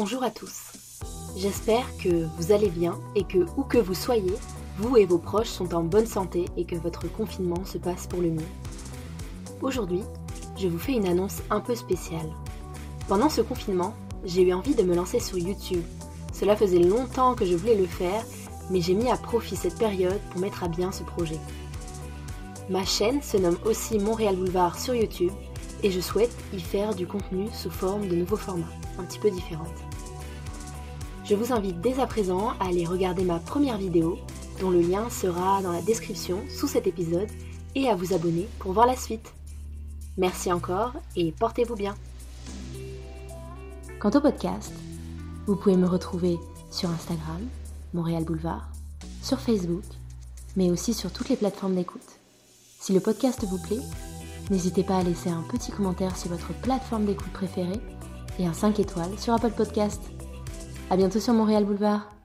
Bonjour à tous. J'espère que vous allez bien et que où que vous soyez, vous et vos proches sont en bonne santé et que votre confinement se passe pour le mieux. Aujourd'hui, je vous fais une annonce un peu spéciale. Pendant ce confinement, j'ai eu envie de me lancer sur YouTube. Cela faisait longtemps que je voulais le faire, mais j'ai mis à profit cette période pour mettre à bien ce projet. Ma chaîne se nomme aussi Montréal Boulevard sur YouTube et je souhaite y faire du contenu sous forme de nouveaux formats, un petit peu différentes. Je vous invite dès à présent à aller regarder ma première vidéo, dont le lien sera dans la description sous cet épisode, et à vous abonner pour voir la suite. Merci encore et portez-vous bien. Quant au podcast, vous pouvez me retrouver sur Instagram, Montréal Boulevard, sur Facebook, mais aussi sur toutes les plateformes d'écoute. Si le podcast vous plaît, N'hésitez pas à laisser un petit commentaire sur votre plateforme d'écoute préférée et un 5 étoiles sur Apple Podcast. A bientôt sur Montréal Boulevard.